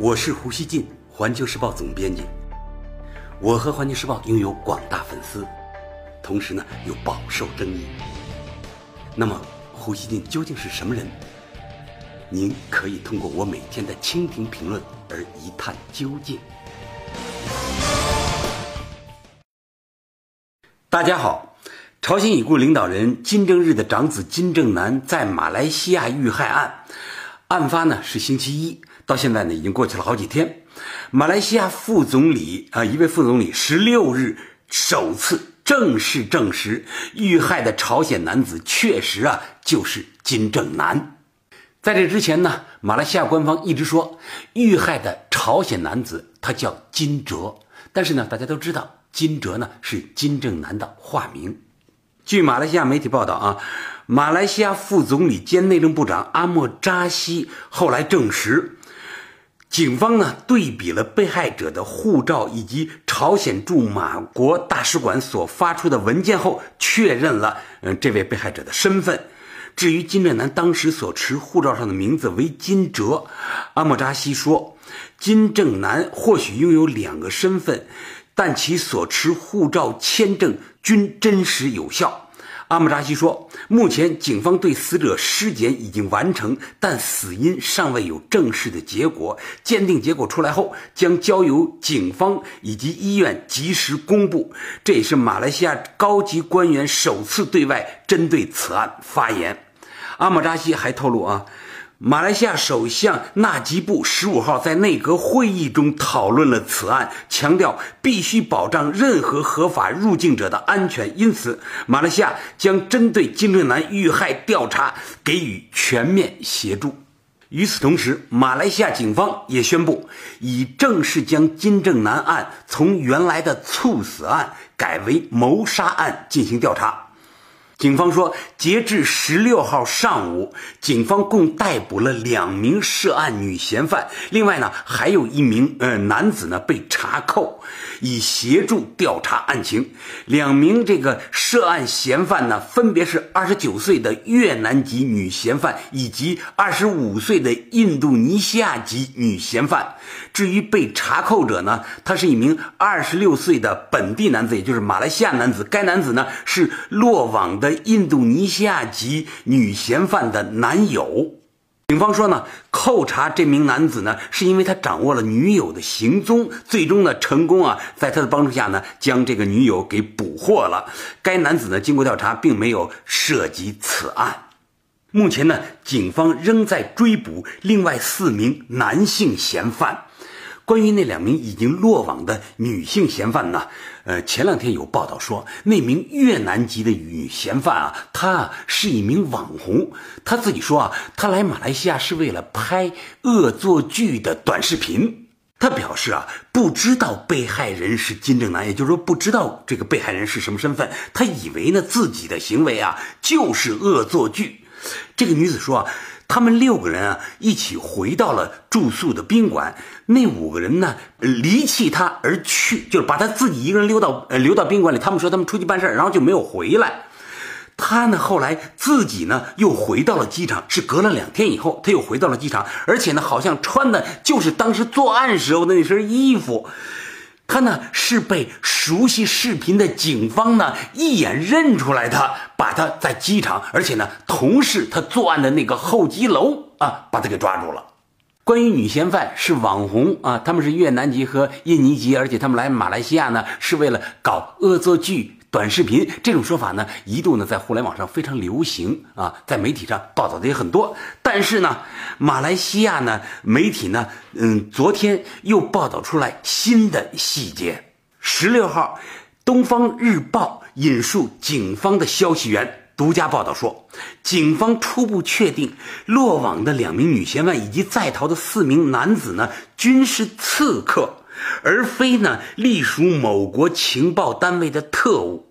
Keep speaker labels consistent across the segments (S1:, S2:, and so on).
S1: 我是胡锡进，环球时报总编辑。我和环球时报拥有广大粉丝，同时呢又饱受争议。那么，胡锡进究竟是什么人？您可以通过我每天的蜻蜓评论而一探究竟。大家好，朝鲜已故领导人金正日的长子金正男在马来西亚遇害案，案发呢是星期一。到现在呢，已经过去了好几天。马来西亚副总理啊，一位副总理十六日首次正式证实，遇害的朝鲜男子确实啊就是金正男。在这之前呢，马来西亚官方一直说遇害的朝鲜男子他叫金哲，但是呢，大家都知道金哲呢是金正男的化名。据马来西亚媒体报道啊，马来西亚副总理兼内政部长阿莫扎西后来证实。警方呢对比了被害者的护照以及朝鲜驻马国大使馆所发出的文件后，确认了嗯这位被害者的身份。至于金正男当时所持护照上的名字为金哲，阿莫扎西说，金正男或许拥有两个身份，但其所持护照签证均真实有效。阿姆扎西说：“目前警方对死者尸检已经完成，但死因尚未有正式的结果。鉴定结果出来后，将交由警方以及医院及时公布。”这也是马来西亚高级官员首次对外针对此案发言。阿姆扎西还透露啊。马来西亚首相纳吉布十五号在内阁会议中讨论了此案，强调必须保障任何合法入境者的安全。因此，马来西亚将针对金正男遇害调查给予全面协助。与此同时，马来西亚警方也宣布，已正式将金正男案从原来的猝死案改为谋杀案进行调查。警方说，截至十六号上午，警方共逮捕了两名涉案女嫌犯，另外呢，还有一名呃男子呢被查扣，以协助调查案情。两名这个涉案嫌犯呢，分别是二十九岁的越南籍女嫌犯以及二十五岁的印度尼西亚籍女嫌犯。至于被查扣者呢，他是一名二十六岁的本地男子，也就是马来西亚男子。该男子呢是落网的印度尼西亚籍女嫌犯的男友。警方说呢，扣查这名男子呢，是因为他掌握了女友的行踪，最终呢成功啊，在他的帮助下呢，将这个女友给捕获了。该男子呢，经过调查，并没有涉及此案。目前呢，警方仍在追捕另外四名男性嫌犯。关于那两名已经落网的女性嫌犯呢？呃，前两天有报道说，那名越南籍的女嫌犯啊，她是一名网红。她自己说啊，她来马来西亚是为了拍恶作剧的短视频。她表示啊，不知道被害人是金正男，也就是说，不知道这个被害人是什么身份。她以为呢，自己的行为啊就是恶作剧。这个女子说啊。他们六个人啊，一起回到了住宿的宾馆。那五个人呢，离弃他而去，就是把他自己一个人留到呃留到宾馆里。他们说他们出去办事然后就没有回来。他呢，后来自己呢又回到了机场，是隔了两天以后，他又回到了机场，而且呢，好像穿的就是当时作案时候的那身衣服。他呢是被熟悉视频的警方呢一眼认出来的，把他在机场，而且呢同事他作案的那个候机楼啊，把他给抓住了。关于女嫌犯是网红啊，他们是越南籍和印尼籍，而且他们来马来西亚呢是为了搞恶作剧。短视频这种说法呢，一度呢在互联网上非常流行啊，在媒体上报道的也很多。但是呢，马来西亚呢媒体呢，嗯，昨天又报道出来新的细节。十六号，《东方日报》引述警方的消息源独家报道说，警方初步确定落网的两名女嫌犯以及在逃的四名男子呢，均是刺客。而非呢，隶属某国情报单位的特务。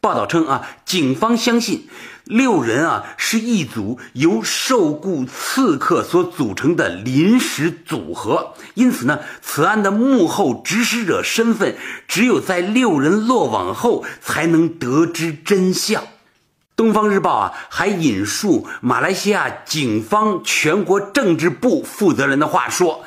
S1: 报道称啊，警方相信六人啊是一组由受雇刺客所组成的临时组合，因此呢，此案的幕后指使者身份只有在六人落网后才能得知真相。东方日报啊还引述马来西亚警方全国政治部负责人的话说。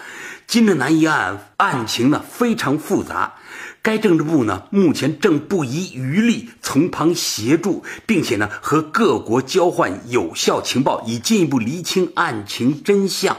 S1: 金正男一案案情呢非常复杂。该政治部呢，目前正不遗余力从旁协助，并且呢，和各国交换有效情报，以进一步厘清案情真相。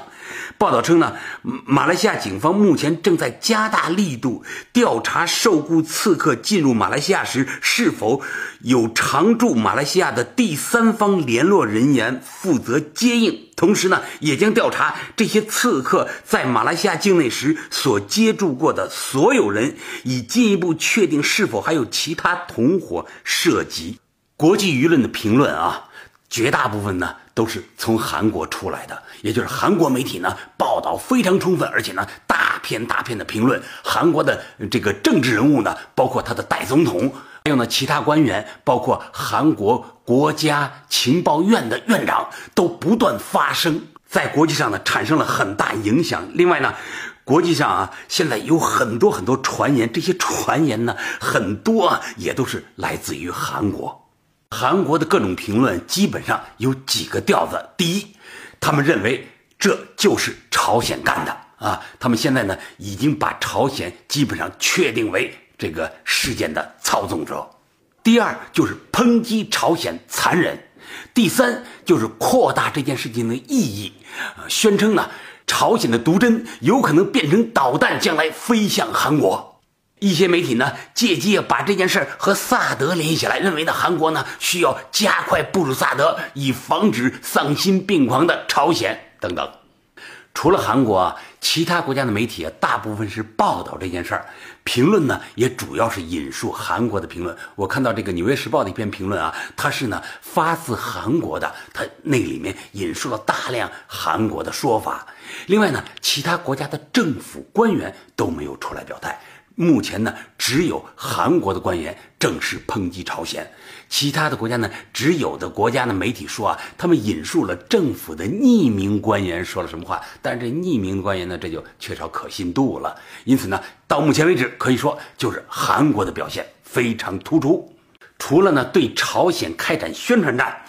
S1: 报道称呢，马来西亚警方目前正在加大力度调查受雇刺客进入马来西亚时是否有常驻马来西亚的第三方联络人员负责接应，同时呢，也将调查这些刺客在马来西亚境内时所接触过的所有人，以进一步确定是否还有其他同伙涉及。国际舆论的评论啊。绝大部分呢都是从韩国出来的，也就是韩国媒体呢报道非常充分，而且呢大片大片的评论。韩国的这个政治人物呢，包括他的代总统，还有呢其他官员，包括韩国国家情报院的院长，都不断发声，在国际上呢产生了很大影响。另外呢，国际上啊现在有很多很多传言，这些传言呢很多啊也都是来自于韩国。韩国的各种评论基本上有几个调子：第一，他们认为这就是朝鲜干的。啊，他们现在呢已经把朝鲜基本上确定为这个事件的操纵者；第二，就是抨击朝鲜残忍；第三，就是扩大这件事情的意义，宣称呢朝鲜的毒针有可能变成导弹，将来飞向韩国。一些媒体呢，借机把这件事和萨德联系起来，认为呢，韩国呢需要加快部署萨德，以防止丧心病狂的朝鲜等等。除了韩国啊，其他国家的媒体啊，大部分是报道这件事儿，评论呢也主要是引述韩国的评论。我看到这个《纽约时报》的一篇评论啊，它是呢发自韩国的，它那里面引述了大量韩国的说法。另外呢，其他国家的政府官员都没有出来表态。目前呢，只有韩国的官员正式抨击朝鲜，其他的国家呢，只有的国家的媒体说啊，他们引述了政府的匿名官员说了什么话，但是这匿名官员呢，这就缺少可信度了。因此呢，到目前为止，可以说就是韩国的表现非常突出，除了呢对朝鲜开展宣传战。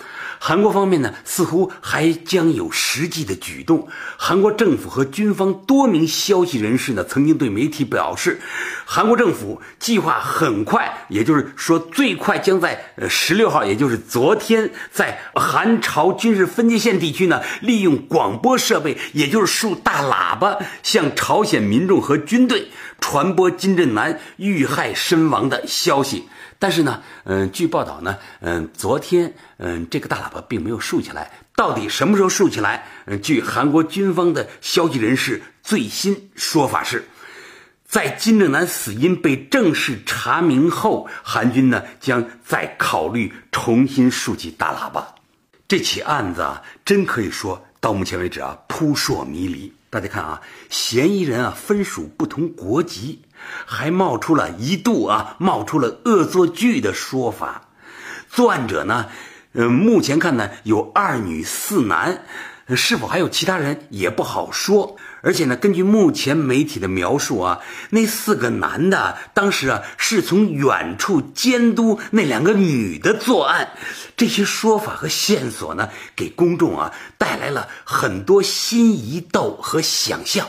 S1: 韩国方面呢，似乎还将有实际的举动。韩国政府和军方多名消息人士呢，曾经对媒体表示，韩国政府计划很快，也就是说最快将在呃十六号，也就是昨天，在韩朝军事分界线地区呢，利用广播设备，也就是竖大喇叭，向朝鲜民众和军队传播金正男遇害身亡的消息。但是呢，嗯，据报道呢，嗯，昨天，嗯，这个大喇叭并没有竖起来。到底什么时候竖起来？嗯，据韩国军方的消息人士最新说法是，在金正男死因被正式查明后，韩军呢将再考虑重新竖起大喇叭。这起案子啊，真可以说到目前为止啊，扑朔迷离。大家看啊，嫌疑人啊分属不同国籍，还冒出了一度啊冒出了恶作剧的说法。作案者呢，呃，目前看呢有二女四男。是否还有其他人也不好说，而且呢，根据目前媒体的描述啊，那四个男的当时啊是从远处监督那两个女的作案，这些说法和线索呢，给公众啊带来了很多新疑窦和想象。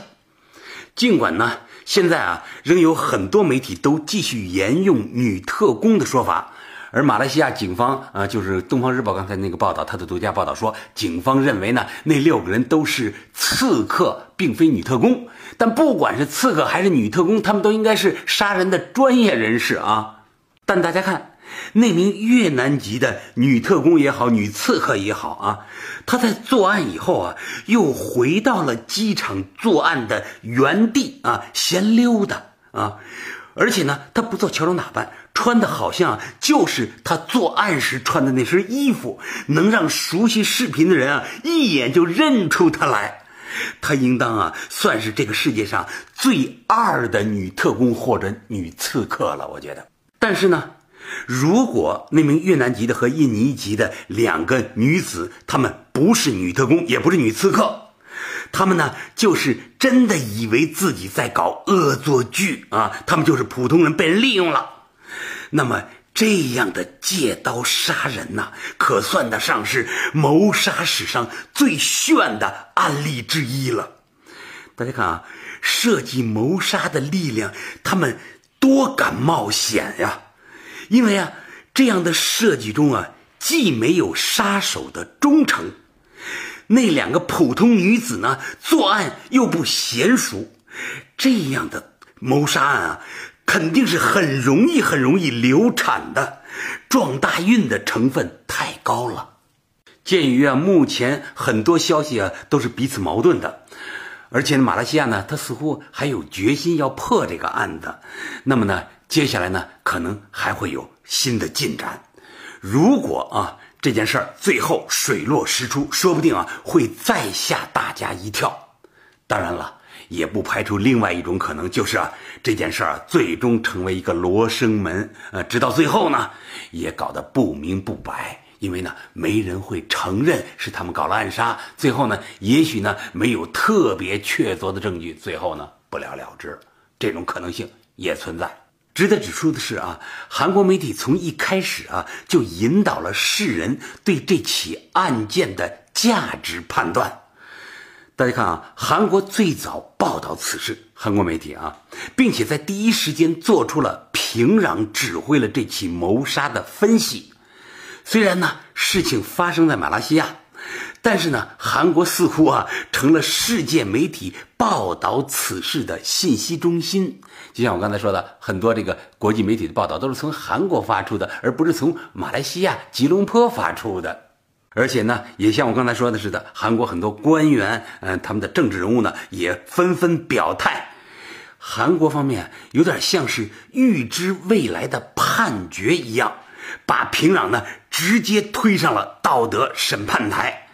S1: 尽管呢，现在啊仍有很多媒体都继续沿用女特工的说法。而马来西亚警方啊，就是《东方日报》刚才那个报道，他的独家报道说，警方认为呢，那六个人都是刺客，并非女特工。但不管是刺客还是女特工，他们都应该是杀人的专业人士啊。但大家看，那名越南籍的女特工也好，女刺客也好啊，她在作案以后啊，又回到了机场作案的原地啊，闲溜达啊。而且呢，他不做乔装打扮，穿的好像就是他作案时穿的那身衣服，能让熟悉视频的人啊一眼就认出他来。他应当啊算是这个世界上最二的女特工或者女刺客了，我觉得。但是呢，如果那名越南籍的和印尼籍的两个女子，她们不是女特工，也不是女刺客。他们呢，就是真的以为自己在搞恶作剧啊！他们就是普通人被人利用了。那么这样的借刀杀人呐，可算得上是谋杀史上最炫的案例之一了。大家看啊，设计谋杀的力量，他们多敢冒险呀！因为啊，这样的设计中啊，既没有杀手的忠诚，那两个普通女子呢，作案又不娴熟，这样的谋杀案啊，肯定是很容易、很容易流产的，撞大运的成分太高了。鉴于啊，目前很多消息啊都是彼此矛盾的，而且马来西亚呢，他似乎还有决心要破这个案子，那么呢，接下来呢，可能还会有新的进展。如果啊这件事儿最后水落石出，说不定啊会再吓大家一跳。当然了，也不排除另外一种可能，就是啊这件事儿最终成为一个罗生门，呃，直到最后呢，也搞得不明不白。因为呢，没人会承认是他们搞了暗杀，最后呢，也许呢没有特别确凿的证据，最后呢不了了之，这种可能性也存在。值得指出的是啊，韩国媒体从一开始啊就引导了世人对这起案件的价值判断。大家看啊，韩国最早报道此事，韩国媒体啊，并且在第一时间做出了平壤指挥了这起谋杀的分析。虽然呢，事情发生在马来西亚，但是呢，韩国似乎啊成了世界媒体报道此事的信息中心。就像我刚才说的，很多这个国际媒体的报道都是从韩国发出的，而不是从马来西亚吉隆坡发出的。而且呢，也像我刚才说的似的，韩国很多官员，嗯，他们的政治人物呢，也纷纷表态。韩国方面有点像是预知未来的判决一样。把平壤呢直接推上了道德审判台。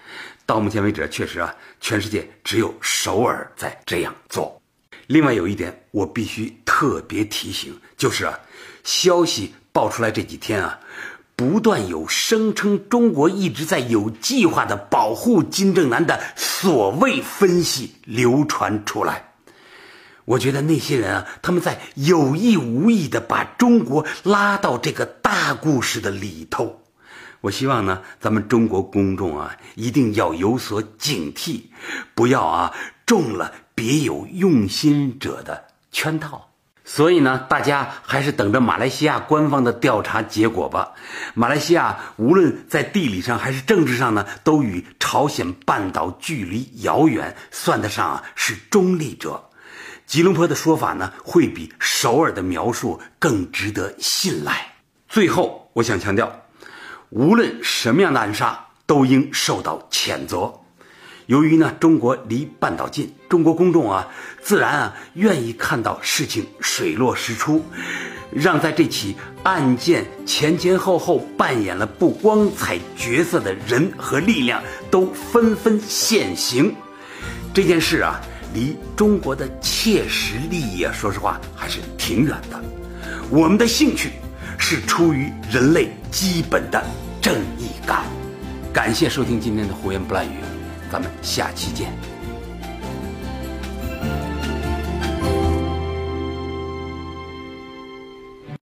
S1: 到目前为止，确实啊，全世界只有首尔在这样做。另外有一点，我必须特别提醒，就是啊，消息爆出来这几天啊，不断有声称中国一直在有计划的保护金正男的所谓分析流传出来。我觉得那些人啊，他们在有意无意的把中国拉到这个大故事的里头。我希望呢，咱们中国公众啊，一定要有所警惕，不要啊中了别有用心者的圈套。所以呢，大家还是等着马来西亚官方的调查结果吧。马来西亚无论在地理上还是政治上呢，都与朝鲜半岛距离遥远，算得上啊是中立者。吉隆坡的说法呢，会比首尔的描述更值得信赖。最后，我想强调，无论什么样的暗杀，都应受到谴责。由于呢，中国离半岛近，中国公众啊，自然啊，愿意看到事情水落石出，让在这起案件前前后后扮演了不光彩角色的人和力量都纷纷现形。这件事啊。离中国的切实利益啊，说实话还是挺远的。我们的兴趣是出于人类基本的正义感。感谢收听今天的胡言不乱语，咱们下期见。